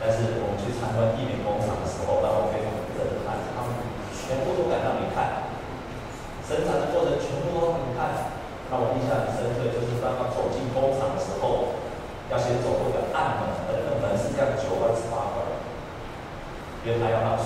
但是我们去参观地面工厂的时候，让我非常震撼，他们全部都敢让你看，生产的过程全部都让你看。那我印象很深刻，就是当刚走进工厂的时候，要先走过一个暗门，那个门是这样九弯十八拐，原来要让。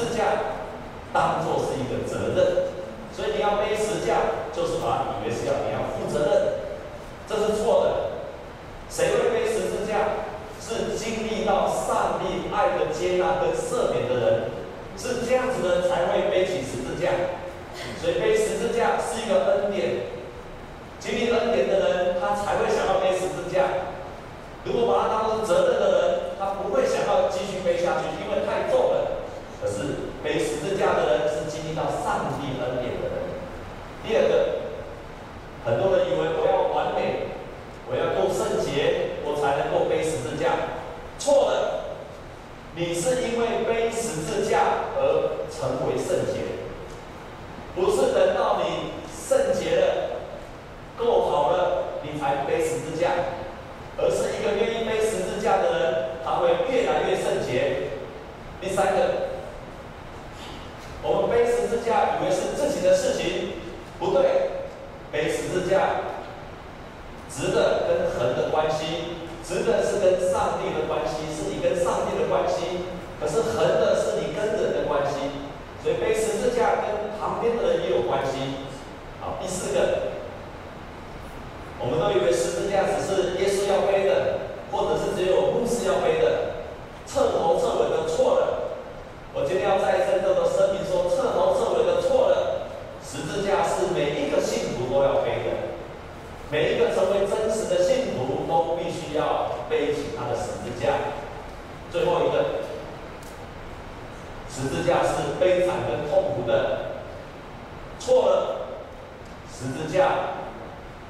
自驾。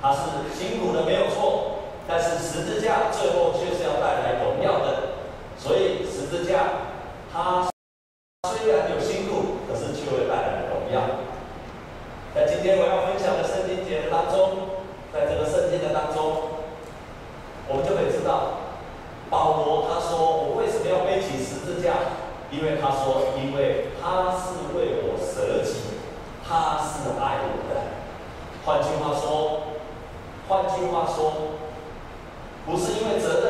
他是辛苦的没有错但是十字架最后却是要带来荣耀的。所以十字架它说，不是因为责任。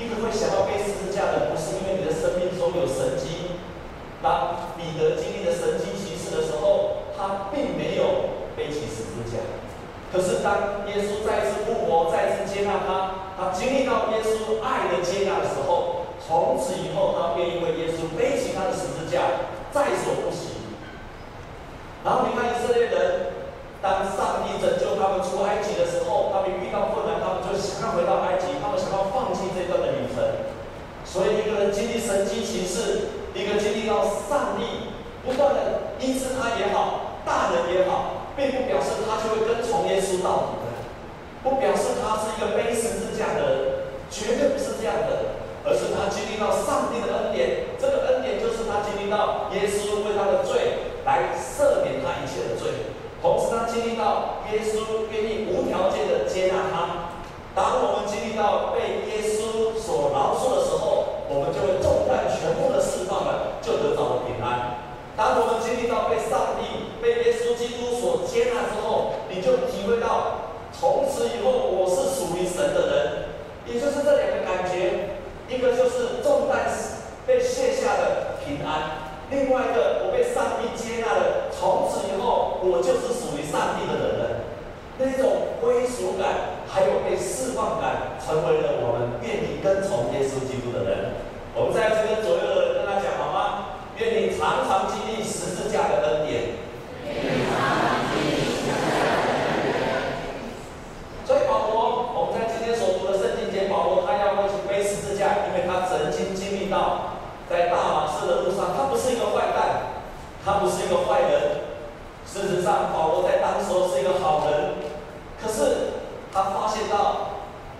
因为会想。一个就是重到，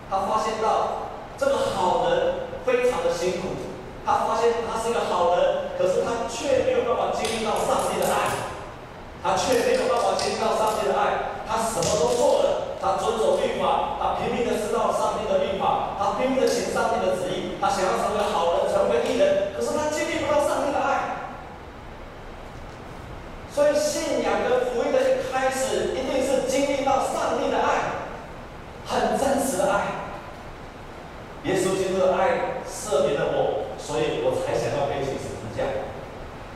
他发现到这个好人非常的辛苦，他发现他是一个好人，可是他却没有办法经历到上帝的爱，他却没有办法经历到上帝的爱，他什么都错了，他遵守律法，他拼命的知道上帝的律法，他拼命的行上帝的旨意，他想要成为。爱赦免了我，所以我才想要背起十字架。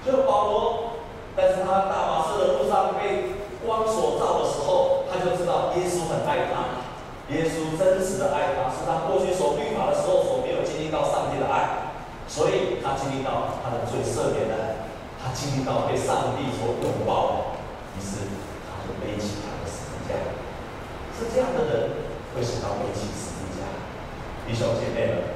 就保罗，但是他大马士的路上被光所照的时候，他就知道耶稣很爱他，耶稣真实的爱他，是他过去所律法的时候所没有经历到上帝的爱，所以他经历到他的罪赦免了，他经历到被上帝所拥抱，于是他就背起他的十字架。是这样的人会想到背起十字架，弟兄姐妹们。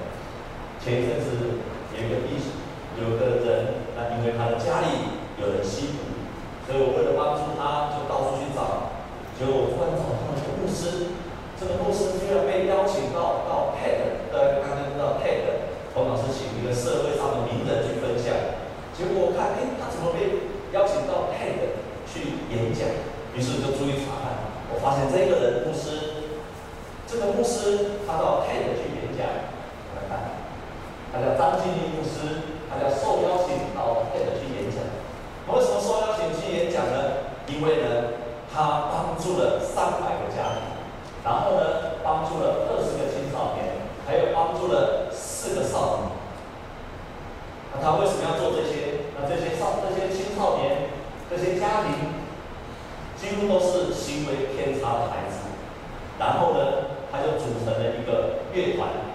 前一阵子有一个弟兄，有个人，那因为他的家里有人吸毒，所以我为了帮助他，就到处去找，结果我突然找到一个牧师，这个牧师居然被邀请到到 TED，大家刚刚知道 TED，冯老师请一个社会上的名人去分享，结果我看，哎，他怎么被邀请到 TED 去演讲？于是我就注意查看，我发现这个人牧师，这个牧师他到 TED 去演讲，我来看。他叫张金力牧师，他叫受邀请到 TED 去演讲。为什么受邀请去演讲呢？因为呢，他帮助了三百个家庭，然后呢，帮助了二十个青少年，还有帮助了四个少女。那他为什么要做这些？那这些少、这些青少年、这些家庭，几乎都是行为偏差的孩子。然后呢，他就组成了一个乐团。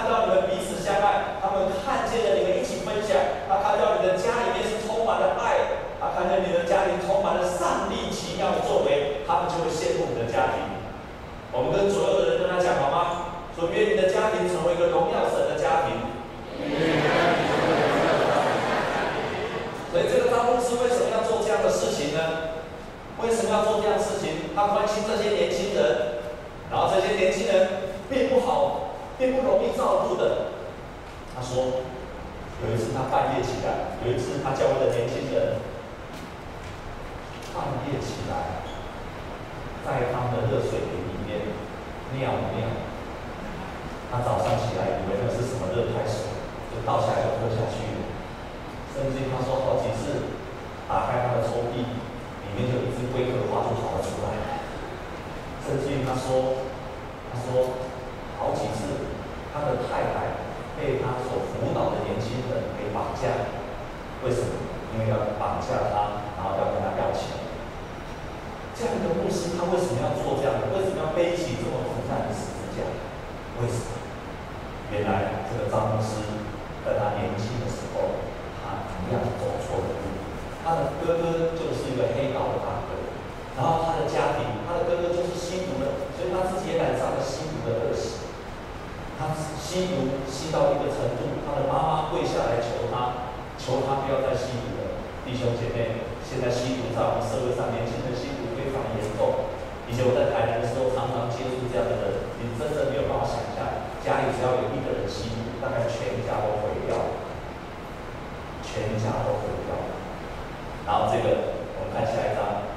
看到你们彼此相爱，他们看见了你们一起分享，他看到你的家里面是充满了爱，他看见你的家庭充满了上帝奇妙的作为，他们就会羡慕你的家庭。我们跟所有的人跟他讲好吗？说愿你的家庭成为一个荣耀神的家庭。所以这个大公司为什么要做这样的事情呢？为什么要做这样的事情？他关心这些年轻人，然后这些年轻人并不好，并不容易照顾的。他说，有一次他半夜起来，有一次他教会的年轻人半夜起来，在他们的热水瓶里面。尿尿，他早上起来以为那是什么热开水，就倒下来就喝下去。甚至于他说好几次，打开他的抽屉，里面就一只龟壳花就跑了出来。甚至于他说，他说好几次，他的太太被他所辅导的年轻人给绑架。为什么？因为要绑架他，然后要跟他要钱。这样一个牧师，他为什么要做这样的？为什么要背起这么重担的十字架？为什么？原来这个张牧师在他年轻的时候，他一样走错了路。他的哥哥就是一个黑道的大哥，然后他的家庭，他的哥哥就是吸毒的，所以他自己也染上了吸毒的恶习。他吸毒吸到一个程度，他的妈妈跪下来求他，求他不要再吸毒了。弟兄姐妹，现在吸毒在我们社会上，年轻人吸毒。非常严重。以前我在台南的时候，常常接触这样的人，你真的没有办法想象，家里只要有一个人吸毒，大概全家都毁掉，全家都毁掉。然后这个，我们看下一张。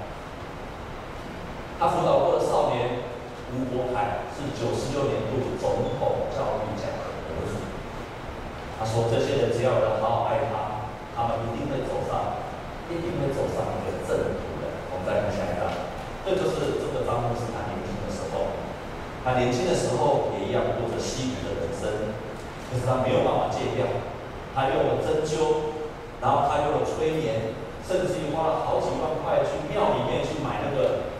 他辅导过的少年吴国凯是九十六年度总统教育奖的得主。他说：“这些人只要能好好爱他，他们一定会走上，一定会走上一个正途的。”我们。”再看下一张，这就是这个张牧师他年轻的时候，他年轻的时候也一样过着吸毒的人生，可是他没有办法戒掉，他用了针灸，然后他用了催眠，甚至于花了好几万块去庙里面去买那个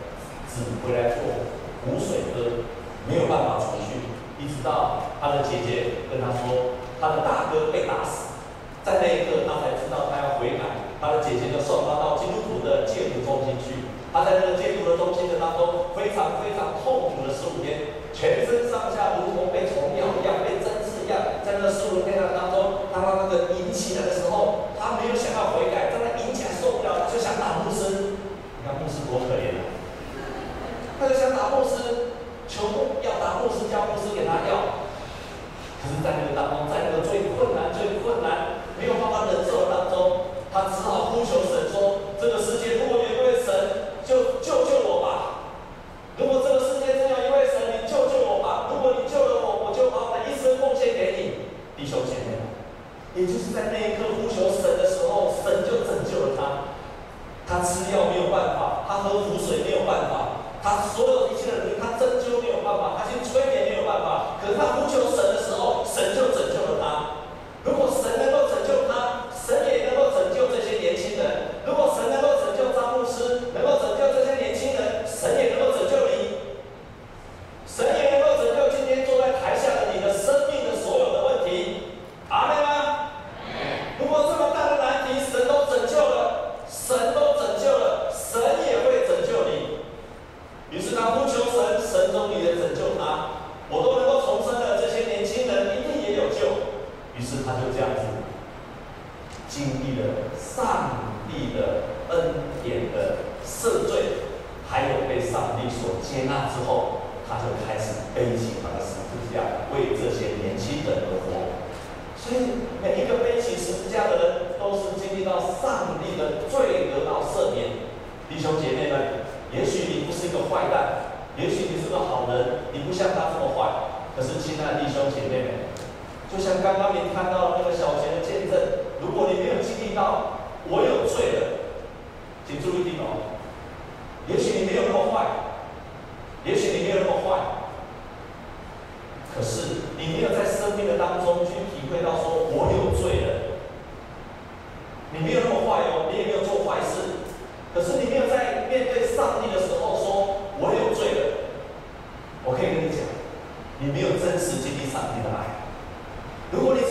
纸回来做补水喝，没有办法重去，一直到他的姐姐跟他说他的大哥被打死，在那一刻他才知道他要悔改，他的姐姐就送他到基督徒的戒毒中心去，他在那个戒毒的中心的当中非常非常痛苦的十五天，全身上下如同被虫咬一样，被针刺一样，在那十五天的当中，当他那个引起来的时候，他没有想要悔改，但他引起来受不了，就想打牧师，你看牧师多可怜啊，他就想打牧师。全要打螺丝，加螺丝给他要，可是在那个当中，在那个最困难、最。された。どこに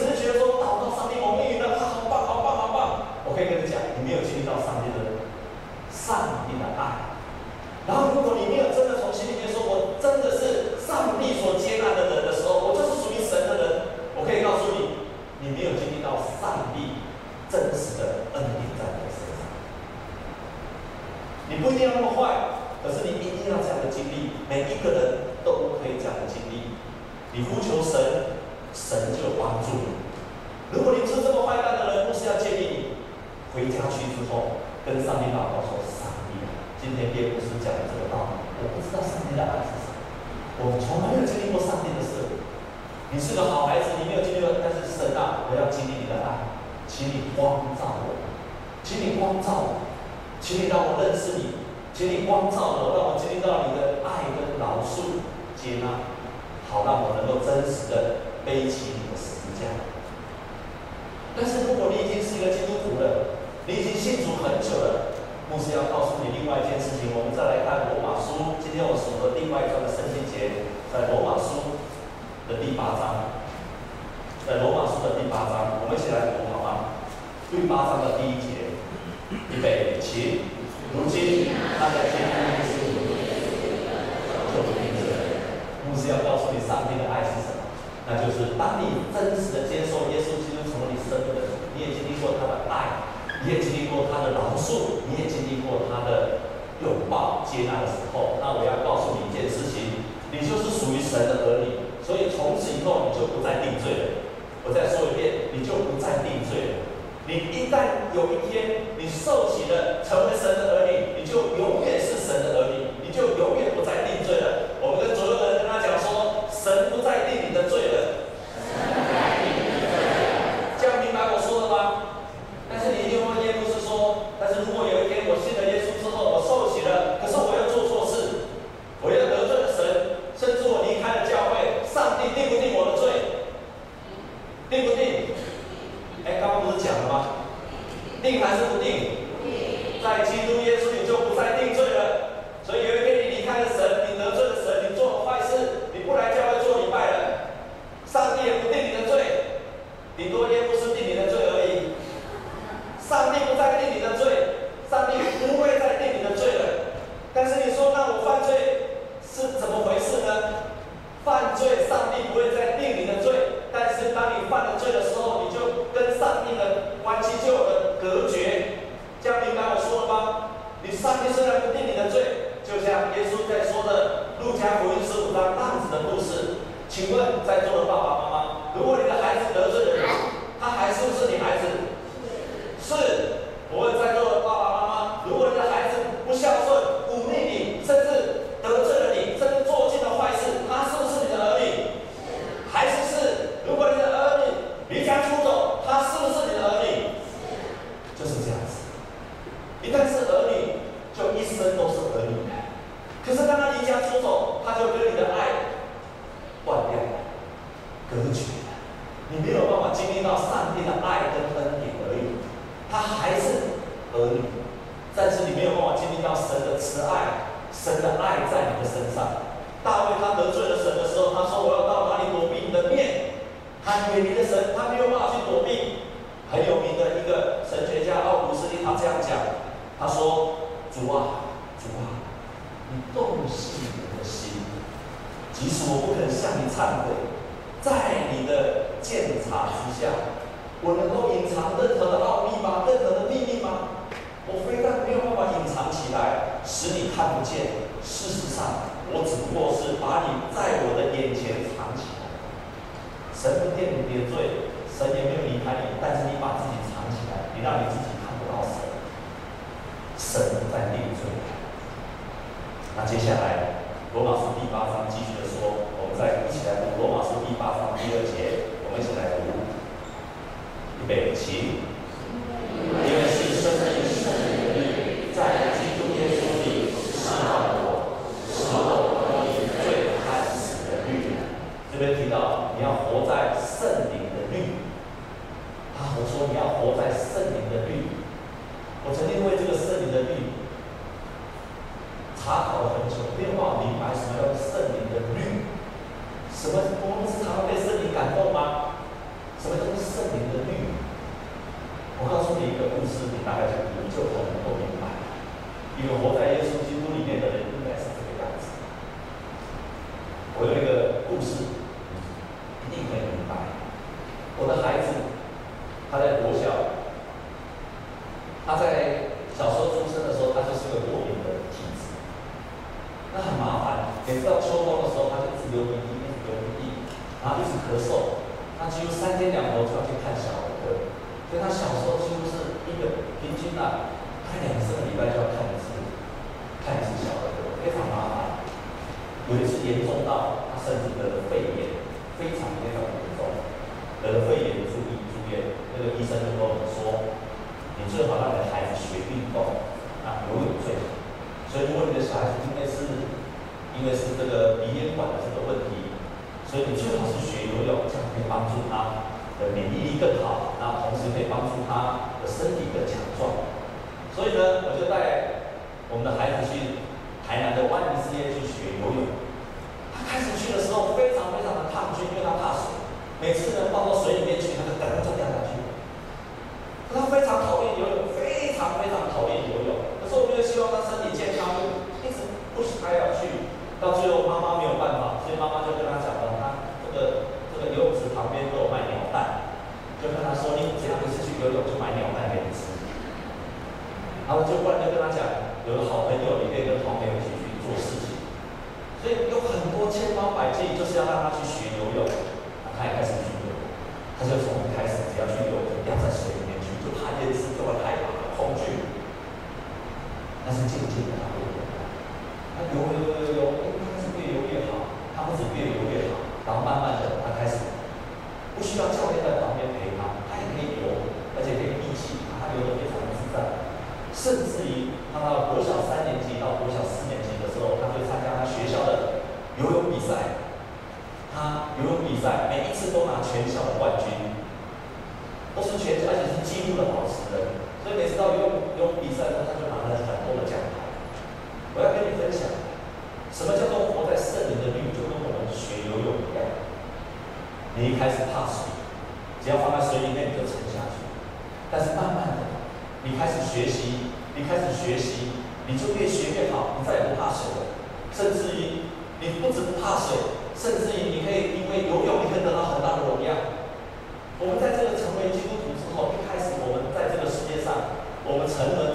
请你让我认识你，请你光照我，让我经历到你的爱跟饶恕、接纳，好让我能够真实的背起你的十字架。但是如果你已经是一个基督徒了，你已经信主很久了，牧师要告诉你另外一件事情。我们再来看罗马书，今天我所的另外一段的圣经节，在罗马书的第八章，在罗马书的第八章，我们一起来读好吗？第八章的第一节。预备起，如今他在天上的是做主的人。牧师要告诉你，上帝的爱是什么？那就是当你真实的接受耶稣基督从你生命的候，你也经历过他的爱，你也经历过他的饶恕，你也经历过他的拥抱接纳的时候，那我要告诉你一件事情，你就是属于神的儿女，所以从此以后你就不再定罪了。我再说一遍，你就不再定罪了。你一旦有一天你受洗了，成为神的儿百计，就是要让他去学甚至于你可以因为游泳你可以得到很大的荣耀。我们在这个成为基督徒之后一开始我们在这个世界上我们成人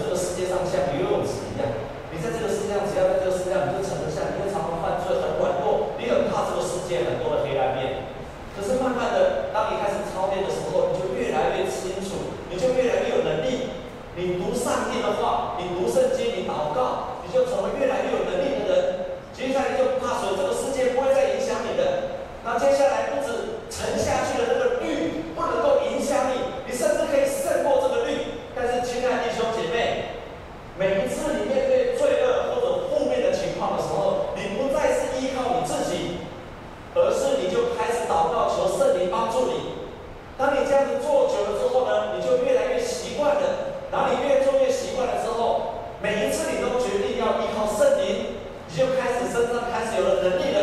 身上开始有了能力了，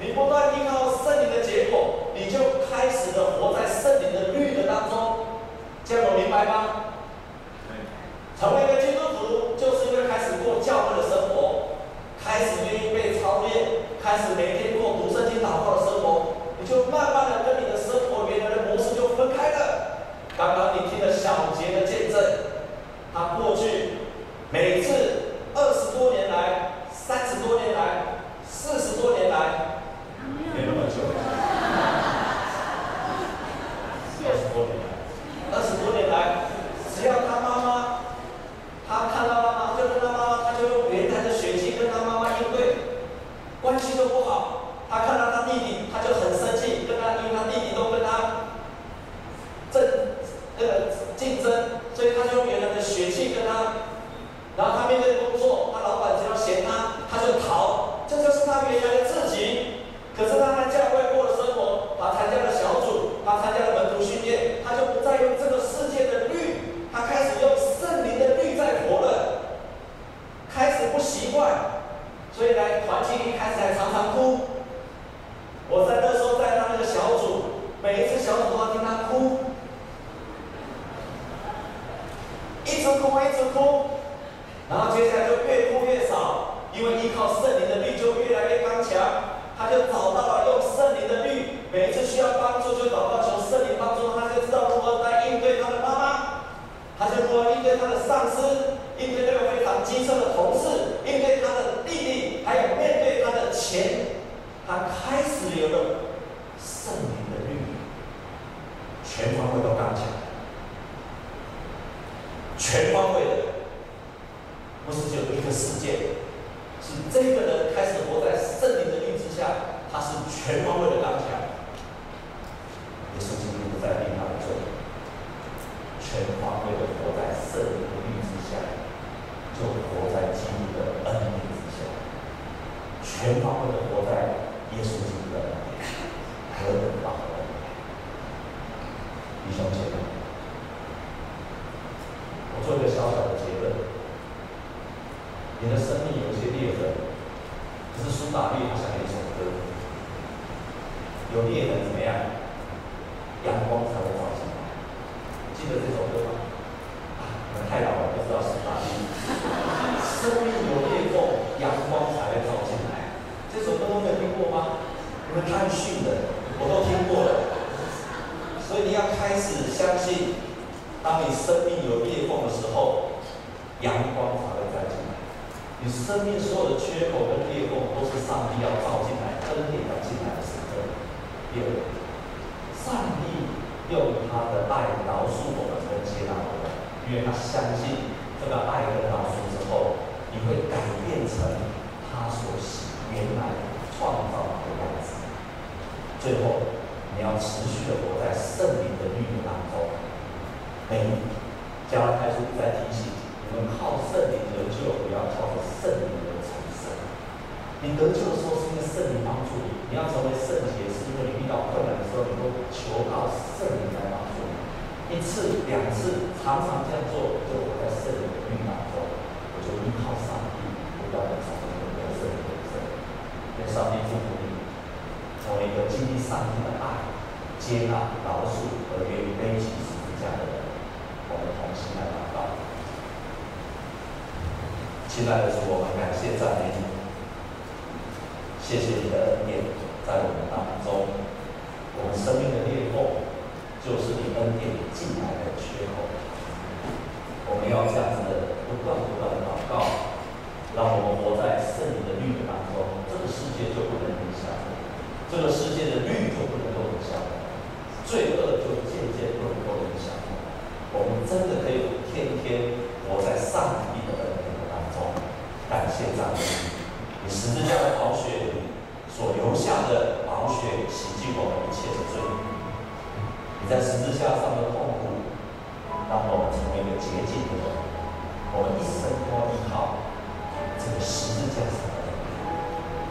你不断依靠圣灵的结果，你就开始的活在圣灵的律的当中，这样我明白吗？不是只有一个世界，是这个人开始活在圣灵的印之下，他是全方位的当下。阳光洒会在进来。你生命所有的缺口跟裂缝，都是上帝要照进来，恩典要进来的时刻。第二，上帝用他的爱饶恕我们，跟接纳我们，因为他相信这个爱跟饶恕之后，你会改变成他所喜原来创造的样子。最后。你要持续的活在圣灵的运动当中。每一加拉太书在提醒。们靠圣灵得救，不要靠着圣灵而成生。你得救的时候是因为圣灵帮助你，你要成为圣洁，是因为你遇到困难的时候，能够求告圣灵来帮助你。一次、两次，常常这样做，就活在圣灵的运当中，我就依靠上帝，不断的成为得圣灵的圣。愿上帝祝福你，成为一个经历上帝的爱、接纳、饶恕和给予背起十字架的人。我们同。亲爱的是，我们感谢赞美你，谢谢你的恩典在我们当中，我们生命的裂缝就是你恩典进来的缺口。我们要这样子的不断不断的祷告，让我们活在圣灵的律的当中，这个世界就不能影响，这个世界的律就不能够影响，罪恶就渐渐不能够影响。我们真的可以天天活在上。上帝，你十字架的宝血所留下的宝血洗净我们一切的罪。你在十字架上的痛苦，让我们成为一个洁净的人，我们一生都依靠这个十字架上的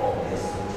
我们。耶稣。